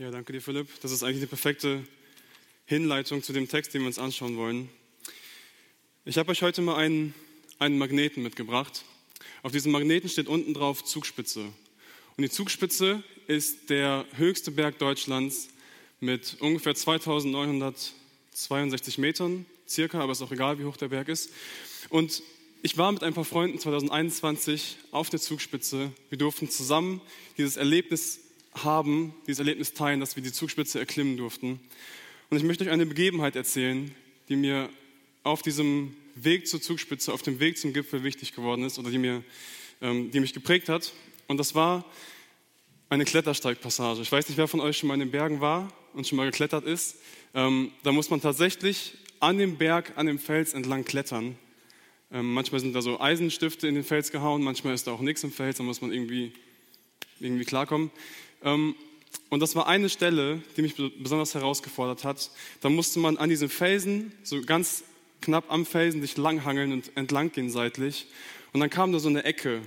Ja, danke dir, Philipp. Das ist eigentlich eine perfekte Hinleitung zu dem Text, den wir uns anschauen wollen. Ich habe euch heute mal einen, einen Magneten mitgebracht. Auf diesem Magneten steht unten drauf Zugspitze. Und die Zugspitze ist der höchste Berg Deutschlands mit ungefähr 2962 Metern, circa, aber ist auch egal, wie hoch der Berg ist. Und ich war mit ein paar Freunden 2021 auf der Zugspitze. Wir durften zusammen dieses Erlebnis haben, dieses Erlebnis teilen, dass wir die Zugspitze erklimmen durften. Und ich möchte euch eine Begebenheit erzählen, die mir auf diesem Weg zur Zugspitze, auf dem Weg zum Gipfel wichtig geworden ist oder die, mir, ähm, die mich geprägt hat. Und das war eine Klettersteigpassage. Ich weiß nicht, wer von euch schon mal in den Bergen war und schon mal geklettert ist. Ähm, da muss man tatsächlich an dem Berg, an dem Fels entlang klettern. Ähm, manchmal sind da so Eisenstifte in den Fels gehauen, manchmal ist da auch nichts im Fels, da muss man irgendwie, irgendwie klarkommen. Ähm, und das war eine Stelle, die mich besonders herausgefordert hat. Da musste man an diesem Felsen, so ganz knapp am Felsen, sich langhangeln und entlang gehen seitlich. Und dann kam da so eine Ecke.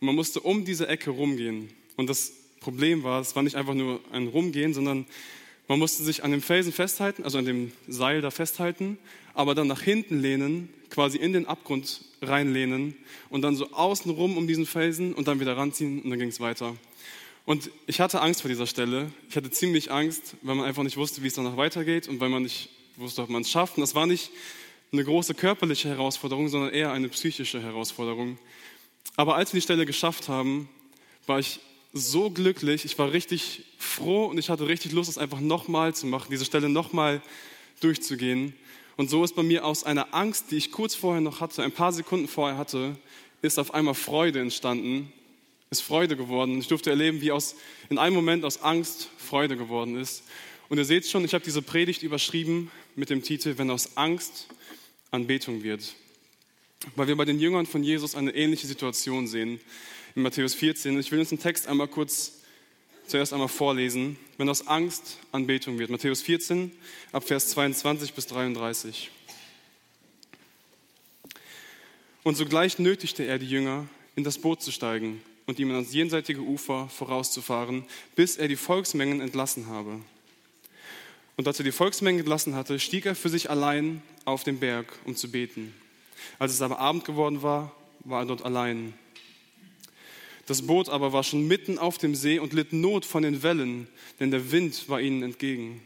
Und man musste um diese Ecke rumgehen. Und das Problem war, es war nicht einfach nur ein Rumgehen, sondern man musste sich an dem Felsen festhalten, also an dem Seil da festhalten, aber dann nach hinten lehnen, quasi in den Abgrund reinlehnen und dann so außenrum um diesen Felsen und dann wieder ranziehen und dann ging es weiter. Und ich hatte Angst vor dieser Stelle. Ich hatte ziemlich Angst, weil man einfach nicht wusste, wie es danach weitergeht und weil man nicht wusste, ob man es schafft. Und das war nicht eine große körperliche Herausforderung, sondern eher eine psychische Herausforderung. Aber als wir die Stelle geschafft haben, war ich so glücklich, ich war richtig froh und ich hatte richtig Lust, es einfach nochmal zu machen, diese Stelle nochmal durchzugehen. Und so ist bei mir aus einer Angst, die ich kurz vorher noch hatte, ein paar Sekunden vorher hatte, ist auf einmal Freude entstanden ist Freude geworden. Ich durfte erleben, wie aus, in einem Moment aus Angst Freude geworden ist. Und ihr seht schon, ich habe diese Predigt überschrieben mit dem Titel, wenn aus Angst Anbetung wird. Weil wir bei den Jüngern von Jesus eine ähnliche Situation sehen. In Matthäus 14. Ich will uns den Text einmal kurz zuerst einmal vorlesen. Wenn aus Angst Anbetung wird. Matthäus 14, ab Vers 22 bis 33. Und sogleich nötigte er die Jünger, in das Boot zu steigen und ihm ans jenseitige Ufer vorauszufahren, bis er die Volksmengen entlassen habe. Und als er die Volksmengen entlassen hatte, stieg er für sich allein auf den Berg, um zu beten. Als es aber Abend geworden war, war er dort allein. Das Boot aber war schon mitten auf dem See und litt Not von den Wellen, denn der Wind war ihnen entgegen.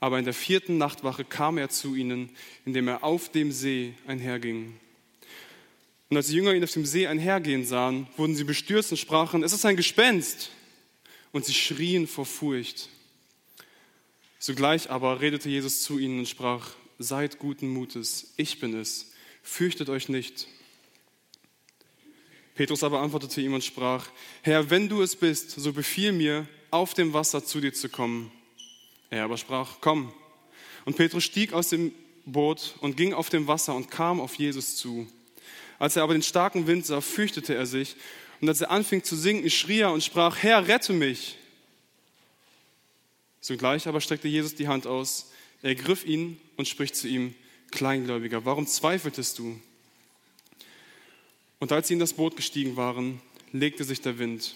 Aber in der vierten Nachtwache kam er zu ihnen, indem er auf dem See einherging. Und als die Jünger ihn auf dem See einhergehen sahen, wurden sie bestürzt und sprachen, es ist ein Gespenst. Und sie schrien vor Furcht. Sogleich aber redete Jesus zu ihnen und sprach, seid guten Mutes, ich bin es, fürchtet euch nicht. Petrus aber antwortete ihm und sprach, Herr, wenn du es bist, so befiehl mir, auf dem Wasser zu dir zu kommen. Er aber sprach, komm. Und Petrus stieg aus dem Boot und ging auf dem Wasser und kam auf Jesus zu. Als er aber den starken Wind sah, fürchtete er sich. Und als er anfing zu sinken, schrie er und sprach, Herr, rette mich. Sogleich aber streckte Jesus die Hand aus, er griff ihn und spricht zu ihm, Kleingläubiger, warum zweifeltest du? Und als sie in das Boot gestiegen waren, legte sich der Wind.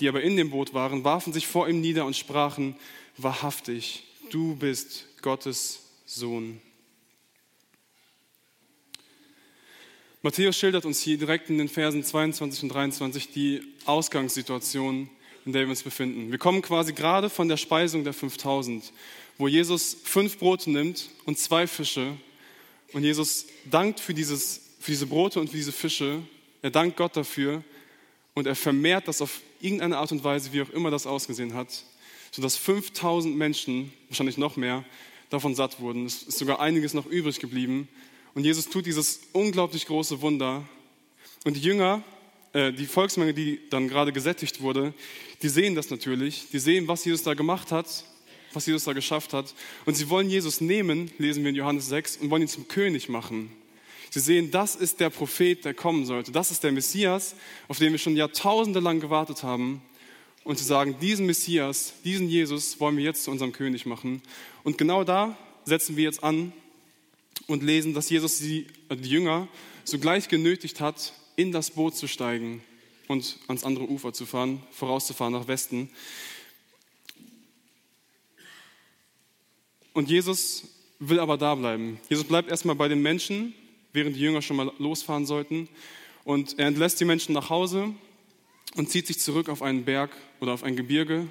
Die aber in dem Boot waren, warfen sich vor ihm nieder und sprachen, wahrhaftig, du bist Gottes Sohn. Matthäus schildert uns hier direkt in den Versen 22 und 23 die Ausgangssituation, in der wir uns befinden. Wir kommen quasi gerade von der Speisung der 5000, wo Jesus fünf Brote nimmt und zwei Fische. Und Jesus dankt für, dieses, für diese Brote und für diese Fische. Er dankt Gott dafür und er vermehrt das auf irgendeine Art und Weise, wie auch immer das ausgesehen hat, sodass 5000 Menschen, wahrscheinlich noch mehr, davon satt wurden. Es ist sogar einiges noch übrig geblieben. Und Jesus tut dieses unglaublich große Wunder. Und die Jünger, äh, die Volksmenge, die dann gerade gesättigt wurde, die sehen das natürlich. Die sehen, was Jesus da gemacht hat, was Jesus da geschafft hat. Und sie wollen Jesus nehmen, lesen wir in Johannes 6, und wollen ihn zum König machen. Sie sehen, das ist der Prophet, der kommen sollte. Das ist der Messias, auf den wir schon Jahrtausende lang gewartet haben. Und sie sagen, diesen Messias, diesen Jesus wollen wir jetzt zu unserem König machen. Und genau da setzen wir jetzt an und lesen, dass Jesus die, äh, die Jünger sogleich genötigt hat, in das Boot zu steigen und ans andere Ufer zu fahren, vorauszufahren nach Westen. Und Jesus will aber da bleiben. Jesus bleibt erstmal bei den Menschen, während die Jünger schon mal losfahren sollten. Und er entlässt die Menschen nach Hause und zieht sich zurück auf einen Berg oder auf ein Gebirge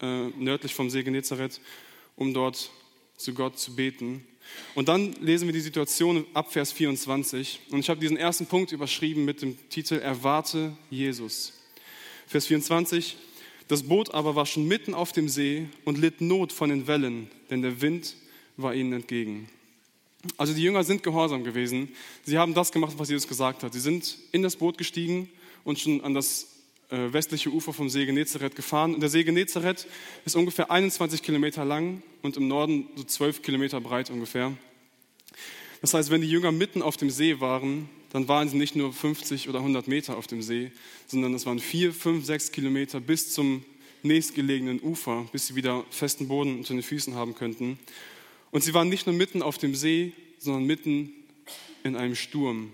äh, nördlich vom See Genezareth, um dort zu Gott zu beten. Und dann lesen wir die Situation ab Vers 24. Und ich habe diesen ersten Punkt überschrieben mit dem Titel Erwarte Jesus. Vers 24. Das Boot aber war schon mitten auf dem See und litt Not von den Wellen, denn der Wind war ihnen entgegen. Also die Jünger sind gehorsam gewesen. Sie haben das gemacht, was Jesus gesagt hat. Sie sind in das Boot gestiegen und schon an das westliche Ufer vom See Genezareth gefahren. Und der See Genezareth ist ungefähr 21 Kilometer lang und im Norden so 12 Kilometer breit ungefähr. Das heißt, wenn die Jünger mitten auf dem See waren, dann waren sie nicht nur 50 oder 100 Meter auf dem See, sondern es waren vier, fünf, sechs Kilometer bis zum nächstgelegenen Ufer, bis sie wieder festen Boden unter den Füßen haben könnten. Und sie waren nicht nur mitten auf dem See, sondern mitten in einem Sturm.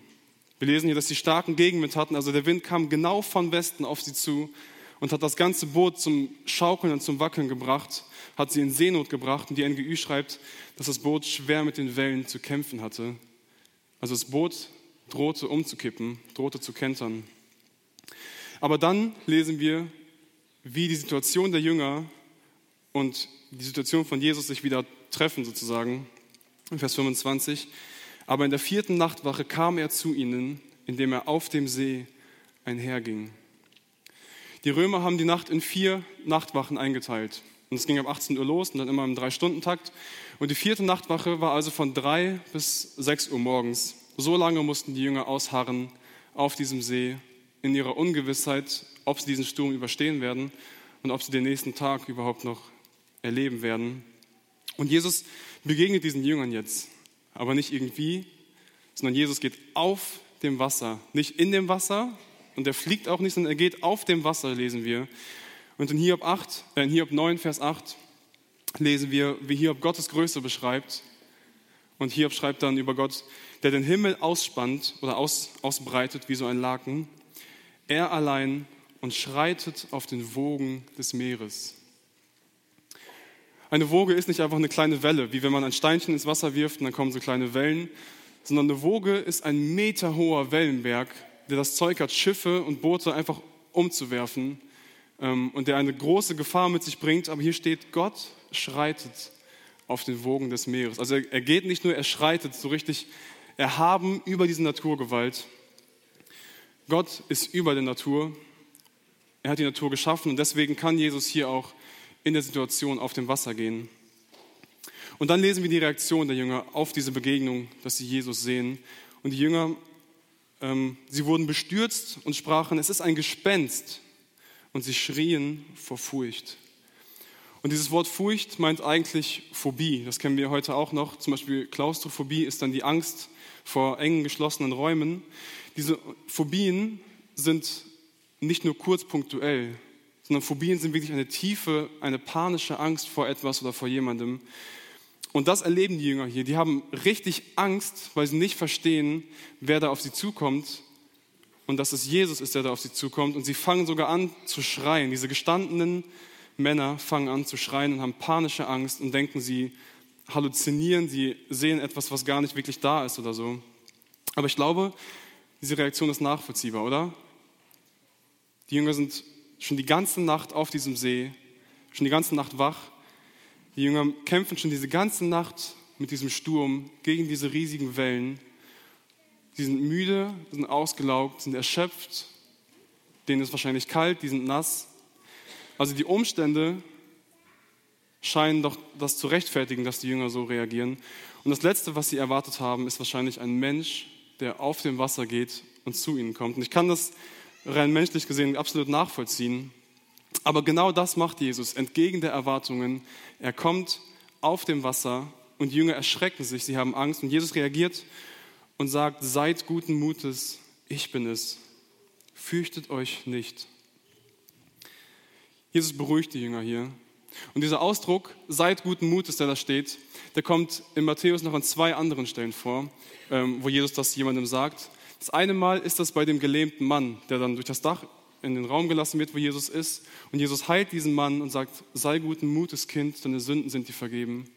Wir lesen hier, dass sie starken Gegenwind hatten, also der Wind kam genau von Westen auf sie zu und hat das ganze Boot zum Schaukeln und zum Wackeln gebracht, hat sie in Seenot gebracht und die NGÜ schreibt, dass das Boot schwer mit den Wellen zu kämpfen hatte. Also das Boot drohte umzukippen, drohte zu kentern. Aber dann lesen wir, wie die Situation der Jünger und die Situation von Jesus sich wieder treffen sozusagen. In Vers 25. Aber in der vierten Nachtwache kam er zu ihnen, indem er auf dem See einherging. Die Römer haben die Nacht in vier Nachtwachen eingeteilt. Und es ging ab 18 Uhr los und dann immer im Drei-Stunden-Takt. Und die vierte Nachtwache war also von drei bis sechs Uhr morgens. So lange mussten die Jünger ausharren auf diesem See in ihrer Ungewissheit, ob sie diesen Sturm überstehen werden und ob sie den nächsten Tag überhaupt noch erleben werden. Und Jesus begegnet diesen Jüngern jetzt aber nicht irgendwie, sondern Jesus geht auf dem Wasser, nicht in dem Wasser und er fliegt auch nicht, sondern er geht auf dem Wasser, lesen wir. Und in Hiob, 8, äh in Hiob 9, Vers 8 lesen wir, wie Hiob Gottes Größe beschreibt. Und Hiob schreibt dann über Gott, der den Himmel ausspannt oder aus, ausbreitet wie so ein Laken. Er allein und schreitet auf den Wogen des Meeres. Eine Woge ist nicht einfach eine kleine Welle, wie wenn man ein Steinchen ins Wasser wirft und dann kommen so kleine Wellen, sondern eine Woge ist ein meterhoher Wellenberg, der das Zeug hat, Schiffe und Boote einfach umzuwerfen ähm, und der eine große Gefahr mit sich bringt. Aber hier steht, Gott schreitet auf den Wogen des Meeres. Also er geht nicht nur, er schreitet so richtig erhaben über diese Naturgewalt. Gott ist über der Natur. Er hat die Natur geschaffen und deswegen kann Jesus hier auch in der Situation auf dem Wasser gehen. Und dann lesen wir die Reaktion der Jünger auf diese Begegnung, dass sie Jesus sehen. Und die Jünger, ähm, sie wurden bestürzt und sprachen, es ist ein Gespenst. Und sie schrien vor Furcht. Und dieses Wort Furcht meint eigentlich Phobie. Das kennen wir heute auch noch. Zum Beispiel Klaustrophobie ist dann die Angst vor engen, geschlossenen Räumen. Diese Phobien sind nicht nur kurz punktuell, sondern Phobien sind wirklich eine tiefe, eine panische Angst vor etwas oder vor jemandem. Und das erleben die Jünger hier. Die haben richtig Angst, weil sie nicht verstehen, wer da auf sie zukommt und dass es Jesus ist, der da auf sie zukommt. Und sie fangen sogar an zu schreien. Diese gestandenen Männer fangen an zu schreien und haben panische Angst und denken, sie halluzinieren, sie sehen etwas, was gar nicht wirklich da ist oder so. Aber ich glaube, diese Reaktion ist nachvollziehbar, oder? Die Jünger sind schon die ganze Nacht auf diesem See, schon die ganze Nacht wach. Die Jünger kämpfen schon diese ganze Nacht mit diesem Sturm gegen diese riesigen Wellen. Sie sind müde, sind ausgelaugt, sind erschöpft, denen ist wahrscheinlich kalt, die sind nass. Also die Umstände scheinen doch das zu rechtfertigen, dass die Jünger so reagieren. Und das Letzte, was sie erwartet haben, ist wahrscheinlich ein Mensch, der auf dem Wasser geht und zu ihnen kommt. Und ich kann das rein menschlich gesehen absolut nachvollziehen. Aber genau das macht Jesus entgegen der Erwartungen. Er kommt auf dem Wasser und die Jünger erschrecken sich, sie haben Angst und Jesus reagiert und sagt, seid guten Mutes, ich bin es, fürchtet euch nicht. Jesus beruhigt die Jünger hier. Und dieser Ausdruck, seid guten Mutes, der da steht, der kommt in Matthäus noch an zwei anderen Stellen vor, ähm, wo Jesus das jemandem sagt. Das eine Mal ist das bei dem gelähmten Mann, der dann durch das Dach in den Raum gelassen wird, wo Jesus ist. Und Jesus heilt diesen Mann und sagt, sei guten Mutes, Kind, deine Sünden sind dir vergeben.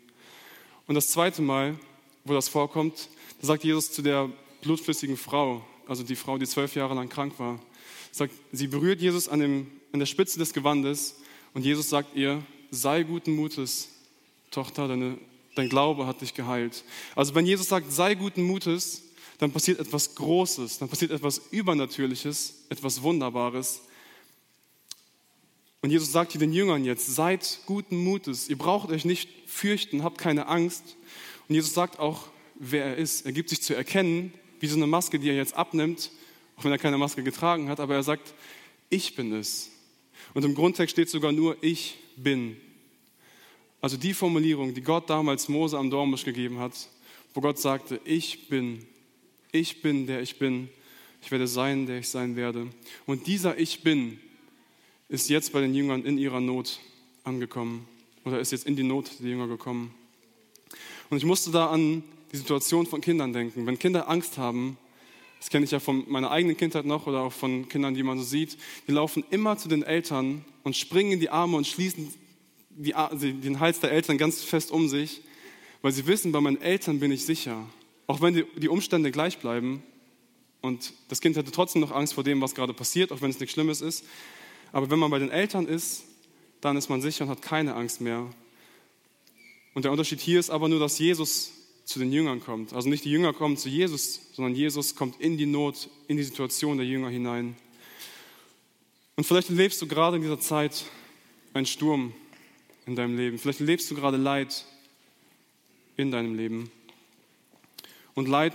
Und das zweite Mal, wo das vorkommt, da sagt Jesus zu der blutflüssigen Frau, also die Frau, die zwölf Jahre lang krank war, sagt, sie berührt Jesus an, dem, an der Spitze des Gewandes und Jesus sagt ihr, sei guten Mutes, Tochter, deine, dein Glaube hat dich geheilt. Also wenn Jesus sagt, sei guten Mutes, dann passiert etwas Großes, dann passiert etwas Übernatürliches, etwas Wunderbares. Und Jesus sagt hier den Jüngern jetzt, seid guten Mutes, ihr braucht euch nicht fürchten, habt keine Angst. Und Jesus sagt auch, wer er ist. Er gibt sich zu erkennen, wie so eine Maske, die er jetzt abnimmt, auch wenn er keine Maske getragen hat, aber er sagt, ich bin es. Und im Grundtext steht sogar nur, ich bin. Also die Formulierung, die Gott damals Mose am Dornbusch gegeben hat, wo Gott sagte, ich bin, ich bin, der ich bin, ich werde sein, der ich sein werde. Und dieser Ich bin ist jetzt bei den Jüngern in ihrer Not angekommen oder ist jetzt in die Not der Jünger gekommen. Und ich musste da an die Situation von Kindern denken. Wenn Kinder Angst haben, das kenne ich ja von meiner eigenen Kindheit noch oder auch von Kindern, die man so sieht, die laufen immer zu den Eltern und springen in die Arme und schließen die, den Hals der Eltern ganz fest um sich, weil sie wissen, bei meinen Eltern bin ich sicher. Auch wenn die, Umstände gleich bleiben und das Kind hätte trotzdem noch Angst vor dem, was gerade passiert, auch wenn es nichts Schlimmes ist. Aber wenn man bei den Eltern ist, dann ist man sicher und hat keine Angst mehr. Und der Unterschied hier ist aber nur, dass Jesus zu den Jüngern kommt. Also nicht die Jünger kommen zu Jesus, sondern Jesus kommt in die Not, in die Situation der Jünger hinein. Und vielleicht erlebst du gerade in dieser Zeit einen Sturm in deinem Leben. Vielleicht erlebst du gerade Leid in deinem Leben. Und Leid,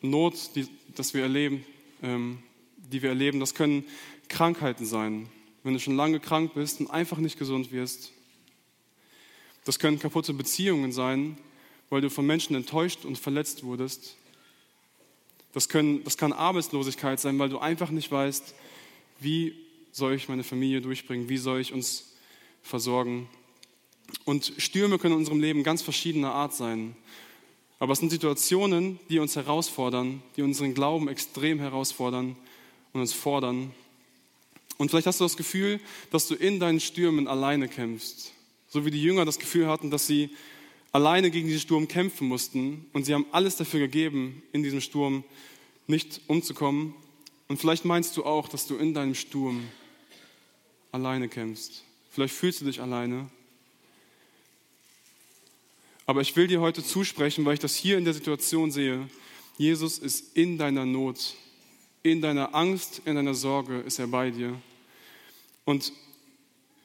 Not, die, das wir erleben, ähm, die wir erleben, das können Krankheiten sein. Wenn du schon lange krank bist und einfach nicht gesund wirst. Das können kaputte Beziehungen sein, weil du von Menschen enttäuscht und verletzt wurdest. Das, können, das kann Arbeitslosigkeit sein, weil du einfach nicht weißt, wie soll ich meine Familie durchbringen, wie soll ich uns versorgen. Und Stürme können in unserem Leben ganz verschiedener Art sein. Aber es sind Situationen, die uns herausfordern, die unseren Glauben extrem herausfordern und uns fordern. Und vielleicht hast du das Gefühl, dass du in deinen Stürmen alleine kämpfst. So wie die Jünger das Gefühl hatten, dass sie alleine gegen diesen Sturm kämpfen mussten. Und sie haben alles dafür gegeben, in diesem Sturm nicht umzukommen. Und vielleicht meinst du auch, dass du in deinem Sturm alleine kämpfst. Vielleicht fühlst du dich alleine. Aber ich will dir heute zusprechen, weil ich das hier in der Situation sehe. Jesus ist in deiner Not, in deiner Angst, in deiner Sorge ist er bei dir. Und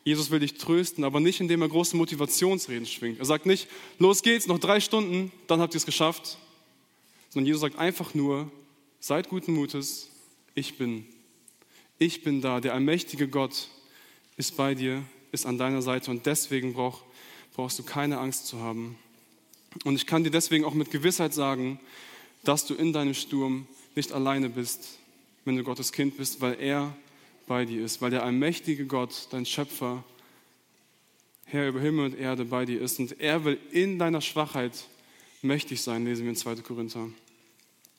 Jesus will dich trösten, aber nicht, indem er große Motivationsreden schwingt. Er sagt nicht, los geht's, noch drei Stunden, dann habt ihr es geschafft. Sondern Jesus sagt einfach nur, seid guten Mutes, ich bin. Ich bin da, der allmächtige Gott ist bei dir, ist an deiner Seite und deswegen brauch, brauchst du keine Angst zu haben. Und ich kann dir deswegen auch mit Gewissheit sagen, dass du in deinem Sturm nicht alleine bist, wenn du Gottes Kind bist, weil er bei dir ist, weil der allmächtige Gott, dein Schöpfer, Herr über Himmel und Erde bei dir ist. Und er will in deiner Schwachheit mächtig sein, lesen wir in 2. Korinther.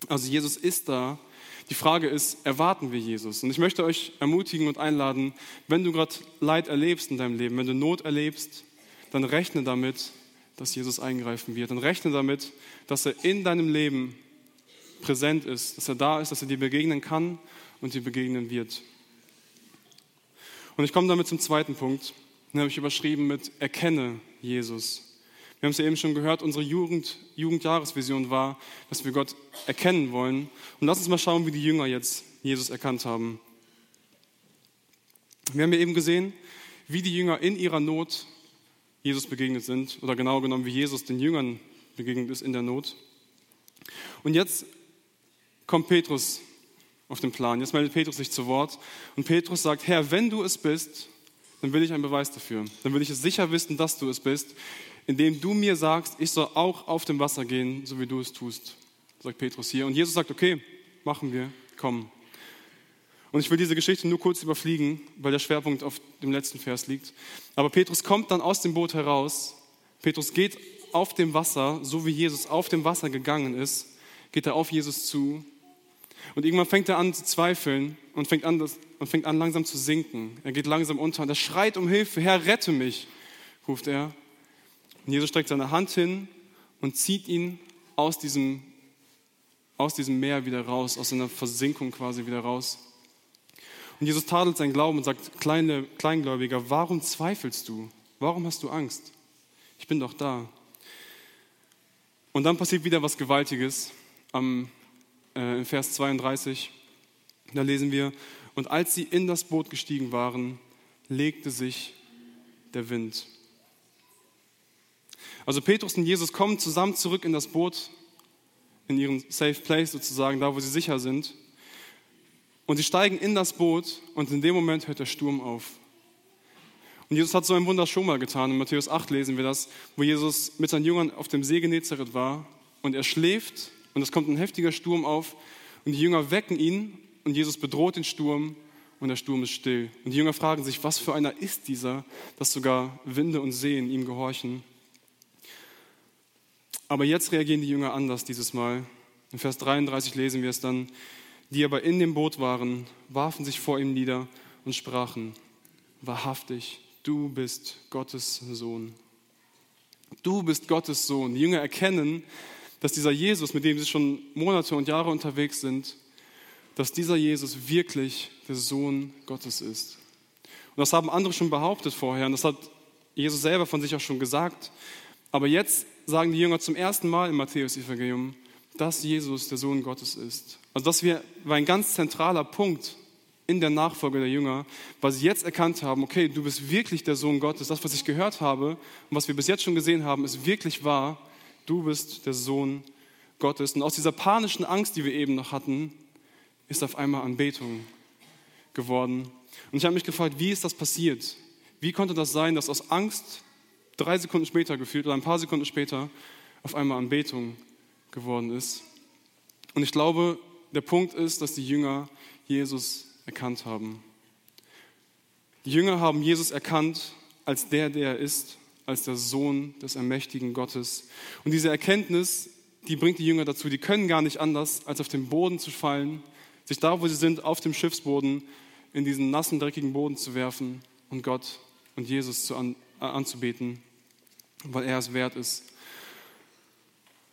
Also Jesus ist da. Die Frage ist, erwarten wir Jesus? Und ich möchte euch ermutigen und einladen, wenn du gerade Leid erlebst in deinem Leben, wenn du Not erlebst, dann rechne damit, dass Jesus eingreifen wird. Dann rechne damit, dass er in deinem Leben präsent ist, dass er da ist, dass er dir begegnen kann und dir begegnen wird. Und ich komme damit zum zweiten Punkt. Den habe ich überschrieben mit Erkenne Jesus. Wir haben es ja eben schon gehört, unsere Jugend, Jugendjahresvision war, dass wir Gott erkennen wollen. Und lass uns mal schauen, wie die Jünger jetzt Jesus erkannt haben. Wir haben ja eben gesehen, wie die Jünger in ihrer Not Jesus begegnet sind, oder genau genommen, wie Jesus den Jüngern begegnet ist in der Not. Und jetzt kommt Petrus auf den Plan. Jetzt meldet Petrus sich zu Wort und Petrus sagt, Herr, wenn du es bist, dann will ich einen Beweis dafür. Dann will ich es sicher wissen, dass du es bist, indem du mir sagst, ich soll auch auf dem Wasser gehen, so wie du es tust, sagt Petrus hier. Und Jesus sagt, okay, machen wir, komm. Und ich will diese Geschichte nur kurz überfliegen, weil der Schwerpunkt auf dem letzten Vers liegt. Aber Petrus kommt dann aus dem Boot heraus. Petrus geht auf dem Wasser, so wie Jesus auf dem Wasser gegangen ist, geht er auf Jesus zu und irgendwann fängt er an zu zweifeln und fängt an, das, und fängt an langsam zu sinken. Er geht langsam unter und er schreit um Hilfe. Herr, rette mich, ruft er. Und Jesus streckt seine Hand hin und zieht ihn aus diesem, aus diesem Meer wieder raus, aus seiner Versinkung quasi wieder raus. Und Jesus tadelt seinen Glauben und sagt, Kleine, Kleingläubiger, warum zweifelst du? Warum hast du Angst? Ich bin doch da. Und dann passiert wieder was Gewaltiges. Am, äh, in Vers 32, da lesen wir, und als sie in das Boot gestiegen waren, legte sich der Wind. Also Petrus und Jesus kommen zusammen zurück in das Boot, in ihren Safe Place sozusagen, da wo sie sicher sind. Und sie steigen in das Boot und in dem Moment hört der Sturm auf. Und Jesus hat so ein Wunder schon mal getan. In Matthäus 8 lesen wir das, wo Jesus mit seinen Jüngern auf dem See Genezareth war und er schläft und es kommt ein heftiger Sturm auf und die Jünger wecken ihn und Jesus bedroht den Sturm und der Sturm ist still. Und die Jünger fragen sich, was für einer ist dieser, dass sogar Winde und Seen ihm gehorchen. Aber jetzt reagieren die Jünger anders dieses Mal. In Vers 33 lesen wir es dann, die aber in dem Boot waren, warfen sich vor ihm nieder und sprachen, wahrhaftig, du bist Gottes Sohn. Du bist Gottes Sohn. Die Jünger erkennen, dass dieser Jesus, mit dem sie schon Monate und Jahre unterwegs sind, dass dieser Jesus wirklich der Sohn Gottes ist. Und das haben andere schon behauptet vorher und das hat Jesus selber von sich auch schon gesagt. Aber jetzt sagen die Jünger zum ersten Mal im Matthäus-Evangelium, dass Jesus der Sohn Gottes ist. Also das war ein ganz zentraler Punkt in der Nachfolge der Jünger, weil sie jetzt erkannt haben, okay, du bist wirklich der Sohn Gottes. Das, was ich gehört habe und was wir bis jetzt schon gesehen haben, ist wirklich wahr. Du bist der Sohn Gottes. Und aus dieser panischen Angst, die wir eben noch hatten, ist auf einmal Anbetung geworden. Und ich habe mich gefragt, wie ist das passiert? Wie konnte das sein, dass aus Angst drei Sekunden später gefühlt oder ein paar Sekunden später auf einmal Anbetung geworden ist? Und ich glaube, der Punkt ist, dass die Jünger Jesus erkannt haben. Die Jünger haben Jesus erkannt als der, der er ist, als der Sohn des ermächtigen Gottes. Und diese Erkenntnis, die bringt die Jünger dazu, die können gar nicht anders, als auf den Boden zu fallen sich da, wo sie sind, auf dem Schiffsboden in diesen nassen, dreckigen Boden zu werfen und Gott und Jesus zu an, äh, anzubeten, weil er es wert ist.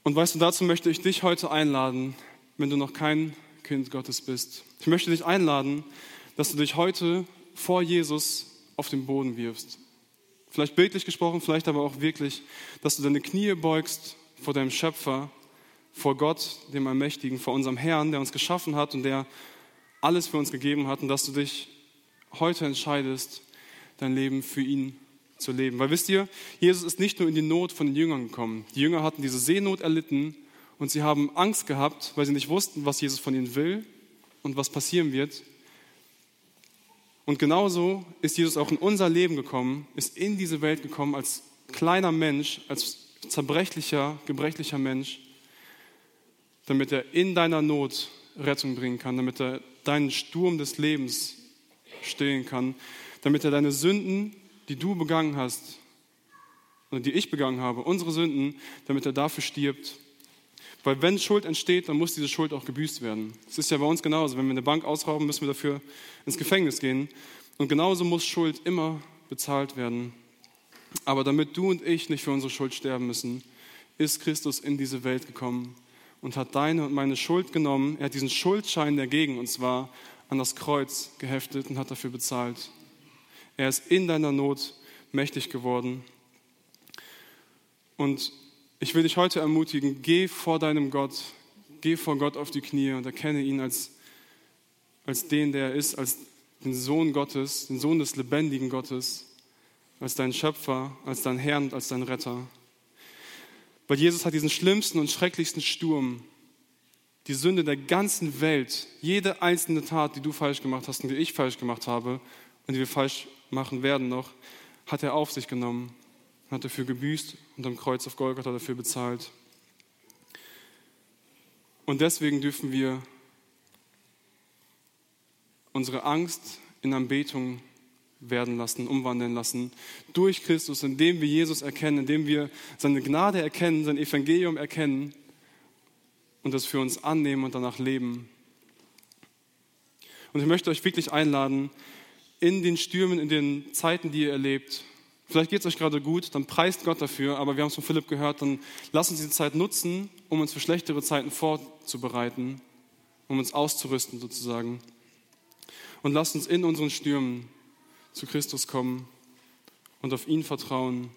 Und weißt du, dazu möchte ich dich heute einladen, wenn du noch kein Kind Gottes bist. Ich möchte dich einladen, dass du dich heute vor Jesus auf den Boden wirfst. Vielleicht bildlich gesprochen, vielleicht aber auch wirklich, dass du deine Knie beugst vor deinem Schöpfer vor Gott, dem Allmächtigen, vor unserem Herrn, der uns geschaffen hat und der alles für uns gegeben hat und dass du dich heute entscheidest, dein Leben für ihn zu leben. Weil wisst ihr, Jesus ist nicht nur in die Not von den Jüngern gekommen. Die Jünger hatten diese Seenot erlitten und sie haben Angst gehabt, weil sie nicht wussten, was Jesus von ihnen will und was passieren wird. Und genauso ist Jesus auch in unser Leben gekommen, ist in diese Welt gekommen als kleiner Mensch, als zerbrechlicher, gebrechlicher Mensch damit er in deiner Not Rettung bringen kann, damit er deinen Sturm des Lebens stillen kann, damit er deine Sünden, die du begangen hast, oder die ich begangen habe, unsere Sünden, damit er dafür stirbt. Weil wenn Schuld entsteht, dann muss diese Schuld auch gebüßt werden. Es ist ja bei uns genauso. Wenn wir eine Bank ausrauben, müssen wir dafür ins Gefängnis gehen. Und genauso muss Schuld immer bezahlt werden. Aber damit du und ich nicht für unsere Schuld sterben müssen, ist Christus in diese Welt gekommen und hat deine und meine Schuld genommen. Er hat diesen Schuldschein, der gegen uns war, an das Kreuz geheftet und hat dafür bezahlt. Er ist in deiner Not mächtig geworden. Und ich will dich heute ermutigen, geh vor deinem Gott, geh vor Gott auf die Knie und erkenne ihn als, als den, der er ist, als den Sohn Gottes, den Sohn des lebendigen Gottes, als dein Schöpfer, als dein Herr und als dein Retter. Weil Jesus hat diesen schlimmsten und schrecklichsten Sturm, die Sünde der ganzen Welt, jede einzelne Tat, die du falsch gemacht hast und die ich falsch gemacht habe und die wir falsch machen werden noch, hat er auf sich genommen, hat dafür gebüßt und am Kreuz auf Golgatha dafür bezahlt. Und deswegen dürfen wir unsere Angst in Anbetung werden lassen, umwandeln lassen durch Christus, indem wir Jesus erkennen, indem wir seine Gnade erkennen, sein Evangelium erkennen und das für uns annehmen und danach leben. Und ich möchte euch wirklich einladen, in den Stürmen, in den Zeiten, die ihr erlebt, Vielleicht geht es euch gerade gut, dann preist Gott dafür, aber wir haben es von Philipp gehört, dann lasst uns diese Zeit nutzen, um uns für schlechtere Zeiten vorzubereiten, um uns auszurüsten sozusagen. Und lasst uns in unseren Stürmen zu Christus kommen und auf ihn vertrauen.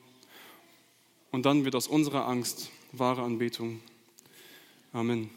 Und dann wird aus unserer Angst wahre Anbetung. Amen.